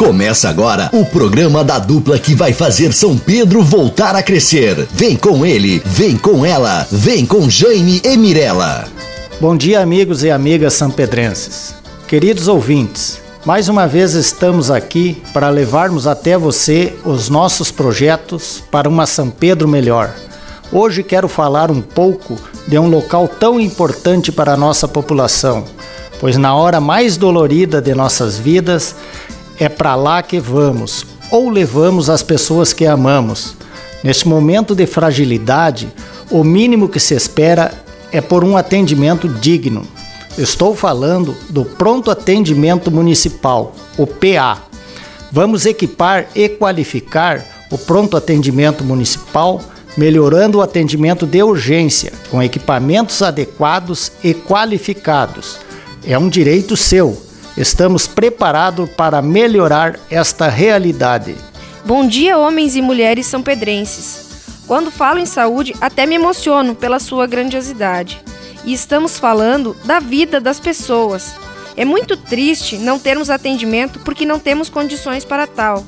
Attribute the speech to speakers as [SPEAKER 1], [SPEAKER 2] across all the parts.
[SPEAKER 1] Começa agora o programa da dupla que vai fazer São Pedro voltar a crescer. Vem com ele, vem com ela, vem com Jaime e Mirella.
[SPEAKER 2] Bom dia, amigos e amigas sampedrenses. Queridos ouvintes, mais uma vez estamos aqui para levarmos até você os nossos projetos para uma São Pedro melhor. Hoje quero falar um pouco de um local tão importante para a nossa população, pois na hora mais dolorida de nossas vidas é para lá que vamos, ou levamos as pessoas que amamos. Neste momento de fragilidade, o mínimo que se espera é por um atendimento digno. Estou falando do Pronto Atendimento Municipal, o PA. Vamos equipar e qualificar o Pronto Atendimento Municipal, melhorando o atendimento de urgência, com equipamentos adequados e qualificados. É um direito seu Estamos preparados para melhorar esta realidade.
[SPEAKER 3] Bom dia, homens e mulheres são pedrenses. Quando falo em saúde, até me emociono pela sua grandiosidade. E estamos falando da vida das pessoas. É muito triste não termos atendimento porque não temos condições para tal.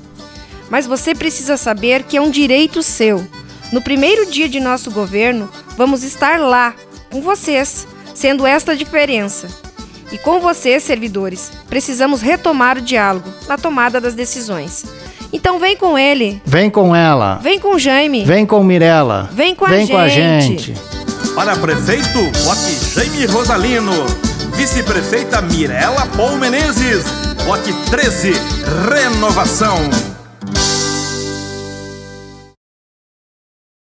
[SPEAKER 3] Mas você precisa saber que é um direito seu. No primeiro dia de nosso governo, vamos estar lá, com vocês, sendo esta a diferença. E com vocês, servidores, precisamos retomar o diálogo na tomada das decisões. Então vem com ele.
[SPEAKER 2] Vem com ela.
[SPEAKER 3] Vem com Jaime.
[SPEAKER 2] Vem com Mirella.
[SPEAKER 3] Vem com
[SPEAKER 2] vem
[SPEAKER 3] a gente.
[SPEAKER 2] com a gente.
[SPEAKER 4] Para prefeito, vote Jaime Rosalino. Vice-prefeita Mirella Paul Menezes. Vote 13, renovação.